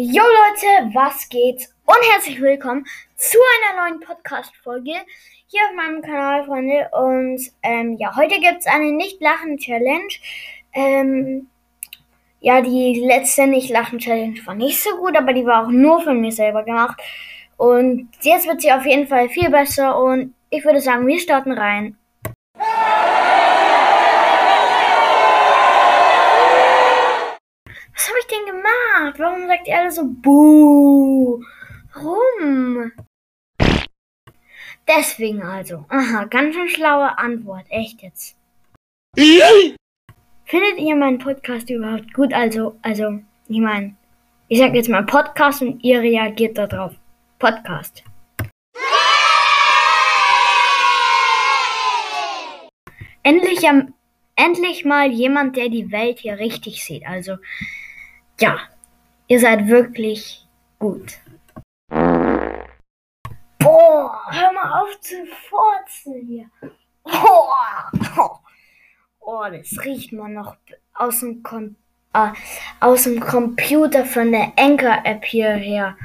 Jo Leute, was geht? Und herzlich willkommen zu einer neuen Podcast-Folge hier auf meinem Kanal, Freunde. Und ähm, ja, heute gibt es eine Nicht-Lachen-Challenge. Ähm, ja, die letzte Nicht-Lachen-Challenge war nicht so gut, aber die war auch nur von mir selber gemacht. Und jetzt wird sie auf jeden Fall viel besser und ich würde sagen, wir starten rein. Was habe ich denn gemacht? Warum sagt ihr alle so Buh? Warum? Deswegen also. Aha, ganz schön schlaue Antwort. Echt jetzt. Findet ihr meinen Podcast überhaupt gut? Also, also, ich meine, ich sag jetzt mal Podcast und ihr reagiert darauf. Podcast. Endlich, am, endlich mal jemand, der die Welt hier richtig sieht. Also, ja, ihr seid wirklich gut. Boah, hör mal auf zu furzen hier. Boah. Oh, das riecht man noch aus dem, Com äh, aus dem Computer von der Anchor-App hierher.